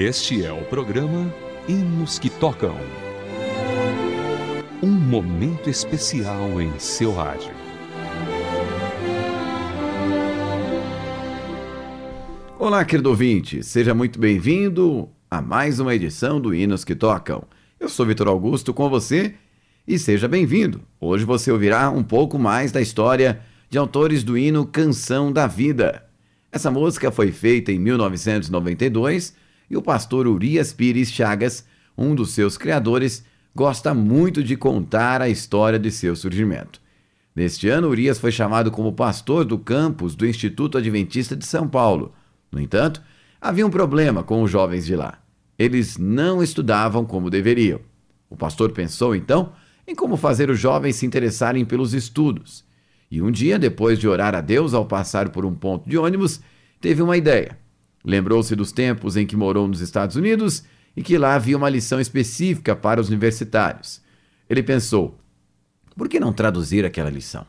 Este é o programa Hinos que Tocam. Um momento especial em seu rádio. Olá, querido ouvinte, seja muito bem-vindo a mais uma edição do Hinos que Tocam. Eu sou Vitor Augusto com você e seja bem-vindo. Hoje você ouvirá um pouco mais da história de autores do hino Canção da Vida. Essa música foi feita em 1992 e o pastor Urias Pires Chagas, um dos seus criadores, gosta muito de contar a história de seu surgimento. Neste ano, Urias foi chamado como pastor do campus do Instituto Adventista de São Paulo. No entanto, havia um problema com os jovens de lá. Eles não estudavam como deveriam. O pastor pensou então em como fazer os jovens se interessarem pelos estudos. E um dia, depois de orar a Deus ao passar por um ponto de ônibus, teve uma ideia. Lembrou-se dos tempos em que morou nos Estados Unidos e que lá havia uma lição específica para os universitários. Ele pensou: por que não traduzir aquela lição?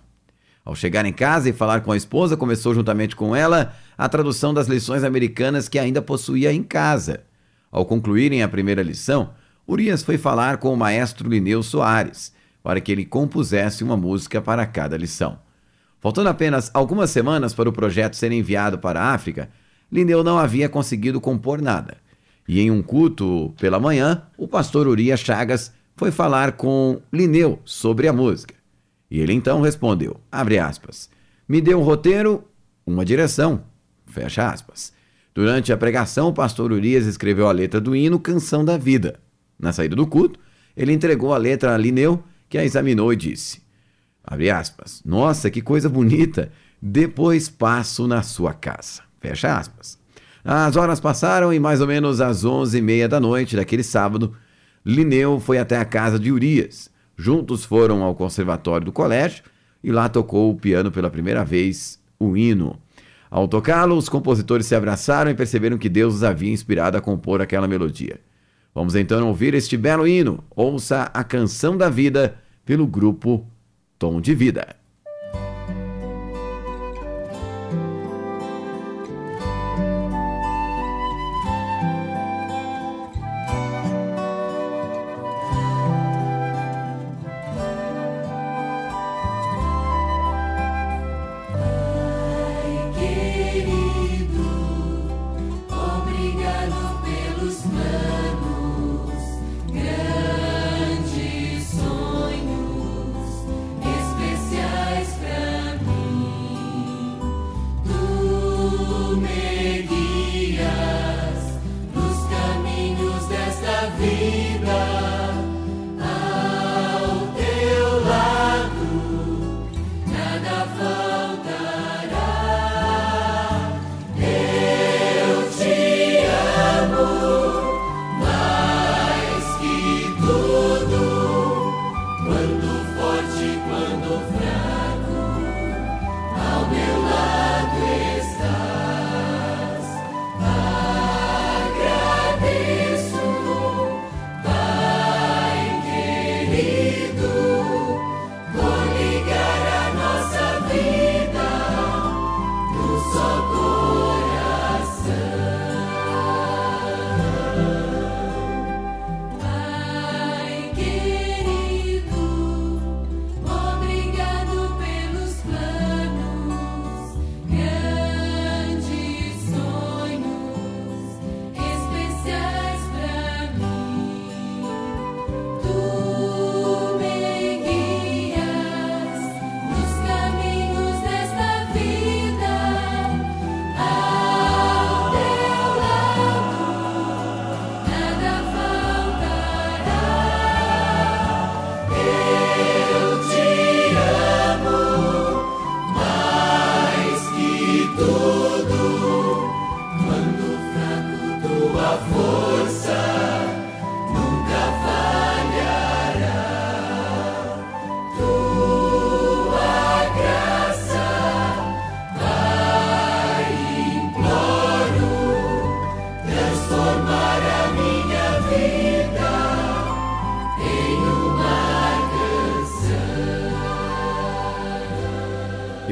Ao chegar em casa e falar com a esposa, começou juntamente com ela a tradução das lições americanas que ainda possuía em casa. Ao concluírem a primeira lição, Urias foi falar com o maestro Lineu Soares para que ele compusesse uma música para cada lição. Faltando apenas algumas semanas para o projeto ser enviado para a África, Lineu não havia conseguido compor nada. E em um culto pela manhã, o pastor Urias Chagas foi falar com Lineu sobre a música. E ele então respondeu, abre aspas, me deu um roteiro, uma direção, fecha aspas. Durante a pregação, o pastor Urias escreveu a letra do hino Canção da Vida. Na saída do culto, ele entregou a letra a Lineu, que a examinou e disse, abre aspas, nossa, que coisa bonita, depois passo na sua casa. Fecha aspas. As horas passaram e mais ou menos às onze e meia da noite daquele sábado, Lineu foi até a casa de Urias. Juntos foram ao conservatório do colégio e lá tocou o piano pela primeira vez, o hino. Ao tocá-lo, os compositores se abraçaram e perceberam que Deus os havia inspirado a compor aquela melodia. Vamos então ouvir este belo hino. Ouça a canção da vida pelo grupo Tom de Vida.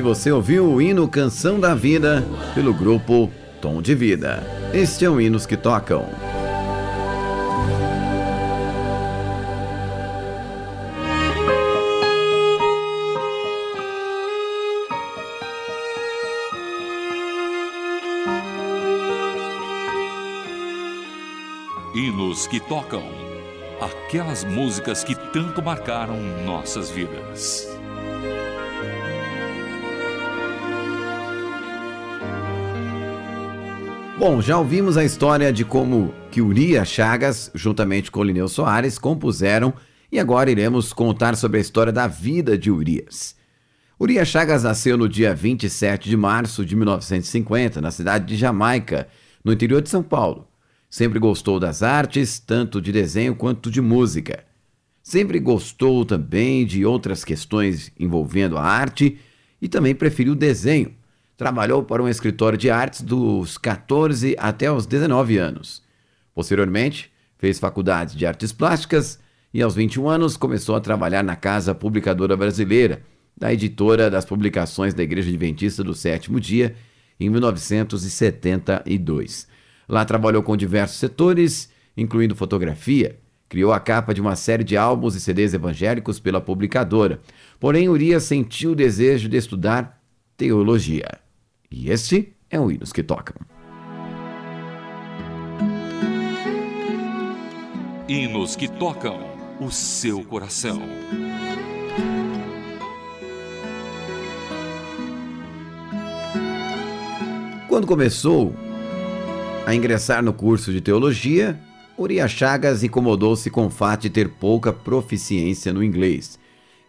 você ouviu o hino Canção da Vida pelo grupo Tom de Vida. Este é o Hinos que Tocam. Hinos que Tocam. Aquelas músicas que tanto marcaram nossas vidas. Bom, já ouvimos a história de como que Urias Chagas, juntamente com Lineu Soares, compuseram e agora iremos contar sobre a história da vida de Urias. Urias Chagas nasceu no dia 27 de março de 1950, na cidade de Jamaica, no interior de São Paulo. Sempre gostou das artes, tanto de desenho quanto de música. Sempre gostou também de outras questões envolvendo a arte e também preferiu o desenho. Trabalhou para um escritório de artes dos 14 até os 19 anos. Posteriormente, fez faculdade de artes plásticas e aos 21 anos começou a trabalhar na Casa Publicadora Brasileira, da editora das publicações da Igreja Adventista do Sétimo Dia, em 1972. Lá trabalhou com diversos setores, incluindo fotografia. Criou a capa de uma série de álbuns e CDs evangélicos pela publicadora. Porém, Urias sentiu o desejo de estudar teologia. E este é o Hinos que Tocam. Hinos que tocam o seu coração. Quando começou a ingressar no curso de teologia, Urias Chagas incomodou-se com o fato de ter pouca proficiência no inglês.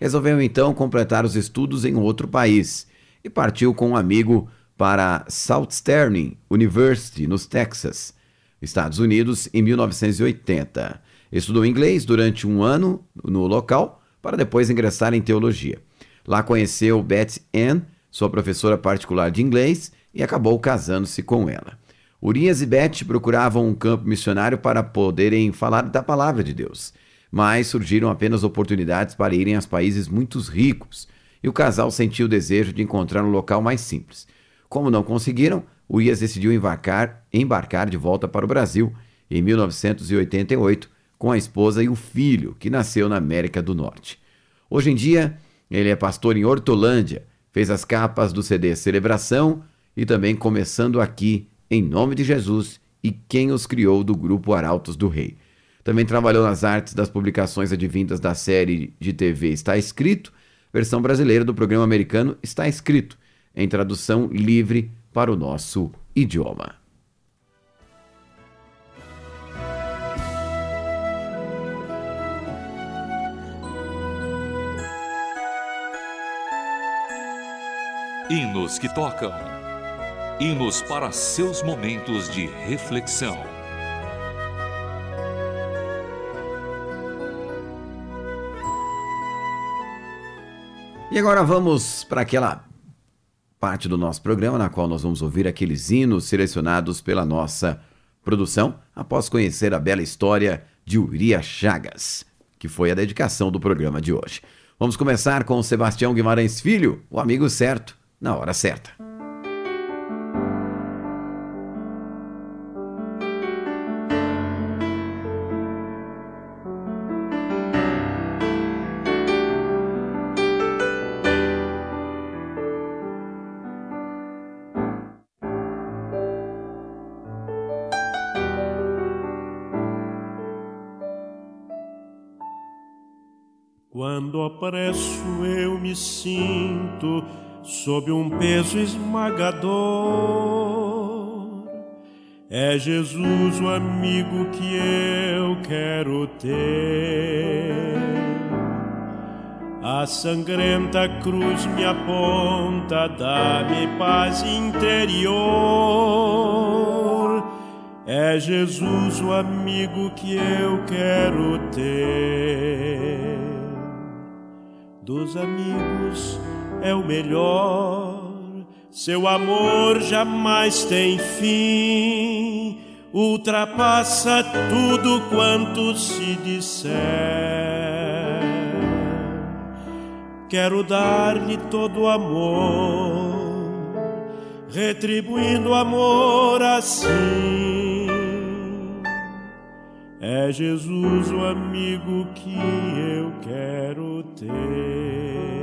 Resolveu então completar os estudos em outro país e partiu com um amigo para Southern University, nos Texas, Estados Unidos, em 1980. Estudou inglês durante um ano no local para depois ingressar em teologia. Lá conheceu Beth Ann, sua professora particular de inglês, e acabou casando-se com ela. Urias e Beth procuravam um campo missionário para poderem falar da palavra de Deus, mas surgiram apenas oportunidades para irem aos países muito ricos, e o casal sentiu o desejo de encontrar um local mais simples. Como não conseguiram, Urias decidiu embarcar, embarcar de volta para o Brasil em 1988 com a esposa e o filho, que nasceu na América do Norte. Hoje em dia, ele é pastor em Hortolândia, fez as capas do CD Celebração e também Começando Aqui, em nome de Jesus e quem os criou do grupo Arautos do Rei. Também trabalhou nas artes das publicações advindas da série de TV Está Escrito, versão brasileira do programa americano Está Escrito, em tradução livre para o nosso idioma. Hinos que tocam. Hinos para seus momentos de reflexão. E agora vamos para aquela parte do nosso programa na qual nós vamos ouvir aqueles hinos selecionados pela nossa produção após conhecer a bela história de Urias Chagas, que foi a dedicação do programa de hoje. Vamos começar com Sebastião Guimarães Filho, o amigo certo na hora certa. Quando apresso eu me sinto sob um peso esmagador. É Jesus o amigo que eu quero ter. A sangrenta cruz me aponta, dá-me paz interior. É Jesus o amigo que eu quero ter. Dos amigos é o melhor. Seu amor jamais tem fim, ultrapassa tudo quanto se disser. Quero dar-lhe todo o amor, retribuindo o amor assim. É Jesus o amigo que eu quero ter.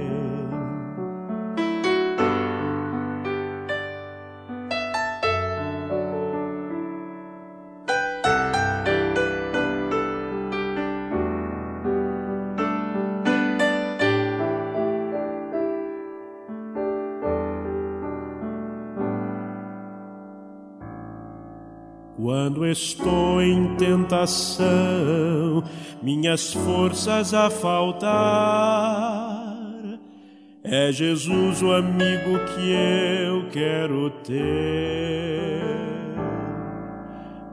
Quando estou em tentação, minhas forças a faltar. É Jesus o amigo que eu quero ter.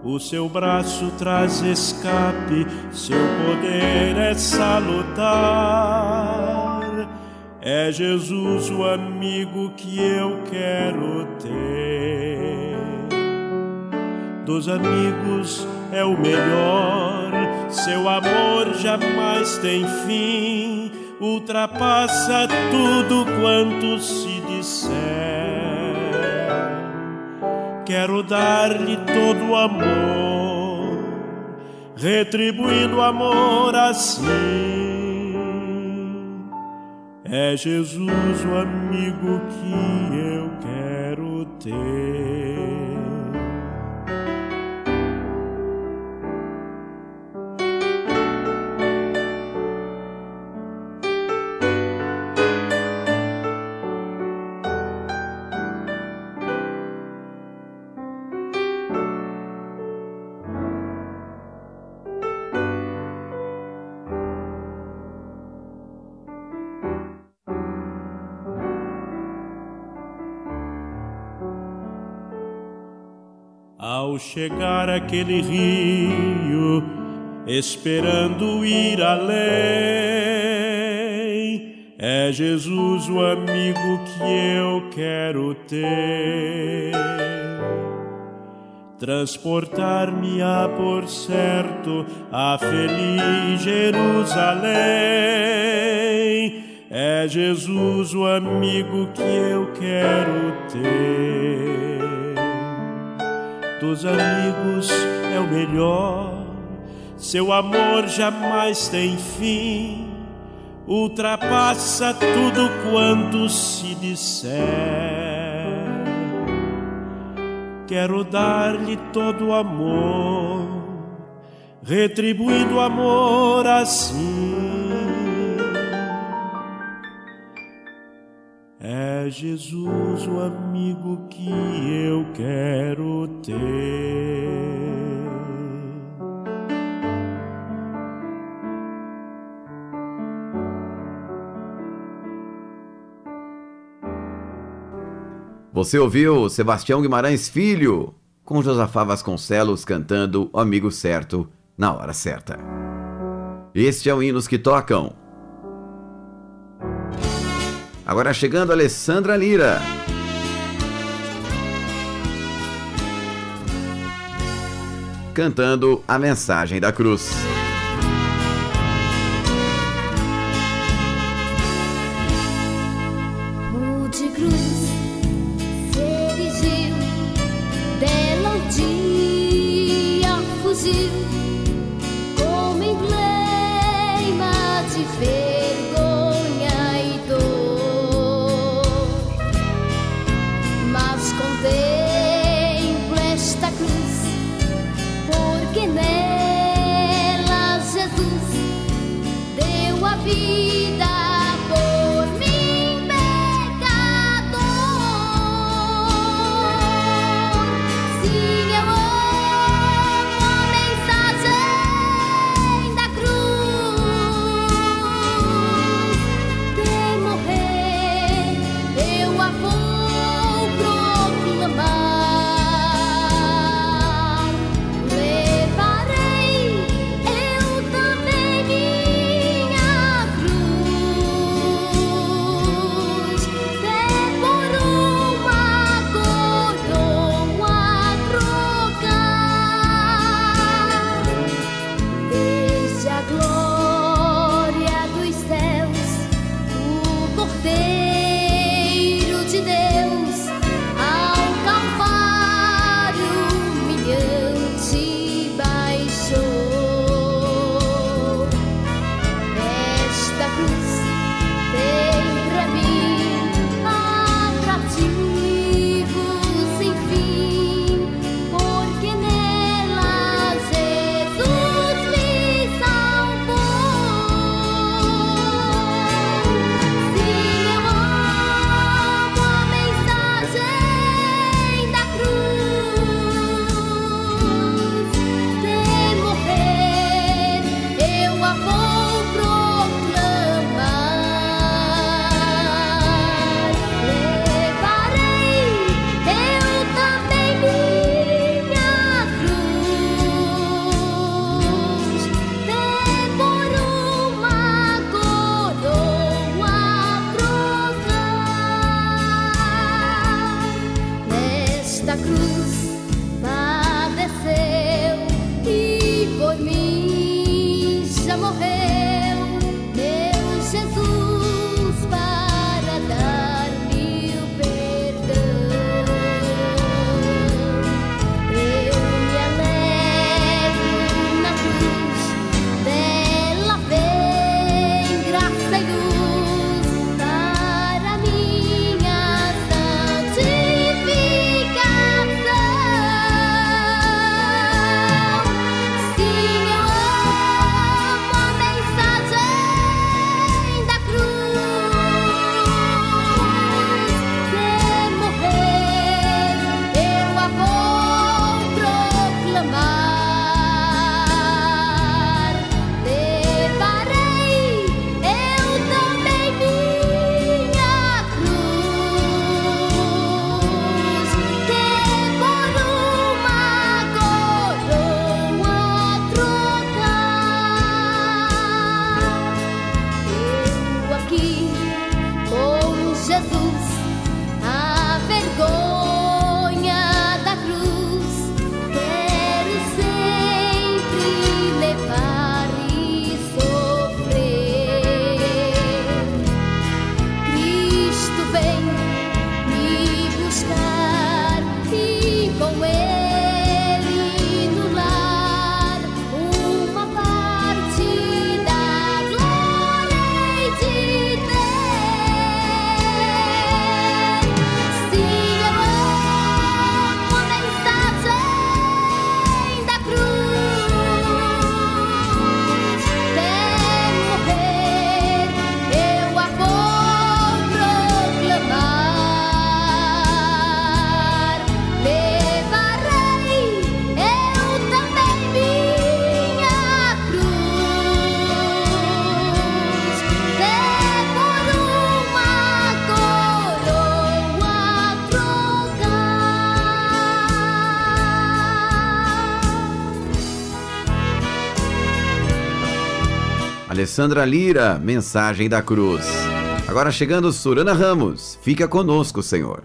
O seu braço traz escape, seu poder é salutar. É Jesus o amigo que eu quero ter. Dos amigos é o melhor, seu amor jamais tem fim ultrapassa tudo quanto se disser. Quero dar-lhe todo o amor, retribuindo o amor assim. É Jesus o amigo que eu quero ter. Ao chegar aquele rio, esperando ir além, é Jesus o amigo que eu quero ter. Transportar-me-á por certo a feliz Jerusalém. É Jesus o amigo que eu quero ter dos amigos é o melhor. Seu amor jamais tem fim, ultrapassa tudo quanto se disser. Quero dar-lhe todo o amor, retribuindo o amor assim. É Jesus o amigo que eu quero ter. Você ouviu Sebastião Guimarães Filho com Josafá Vasconcelos cantando Amigo Certo na hora certa. Este é o Hinos que Tocam Agora chegando Alessandra Lira. Cantando a mensagem da cruz. Alessandra Lira, Mensagem da Cruz. Agora chegando Surana Ramos, fica conosco, Senhor.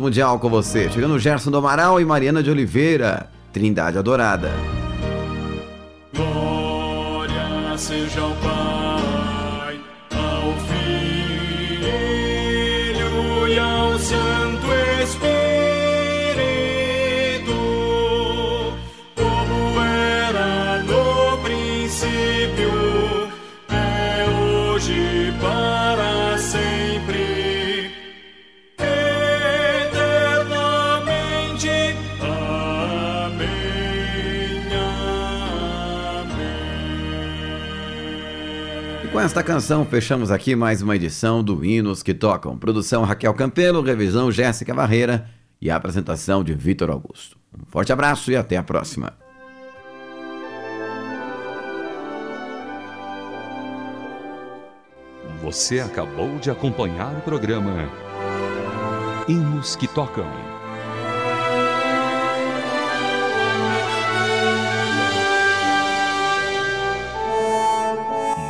Transmundial com você. Chegando Gerson do Amaral e Mariana de Oliveira. Trindade Adorada. Glória seja ao Pai, com esta canção, fechamos aqui mais uma edição do Hinos que Tocam. Produção Raquel Campelo, revisão Jéssica Barreira e a apresentação de Vitor Augusto. Um forte abraço e até a próxima. Você acabou de acompanhar o programa Hinos que Tocam.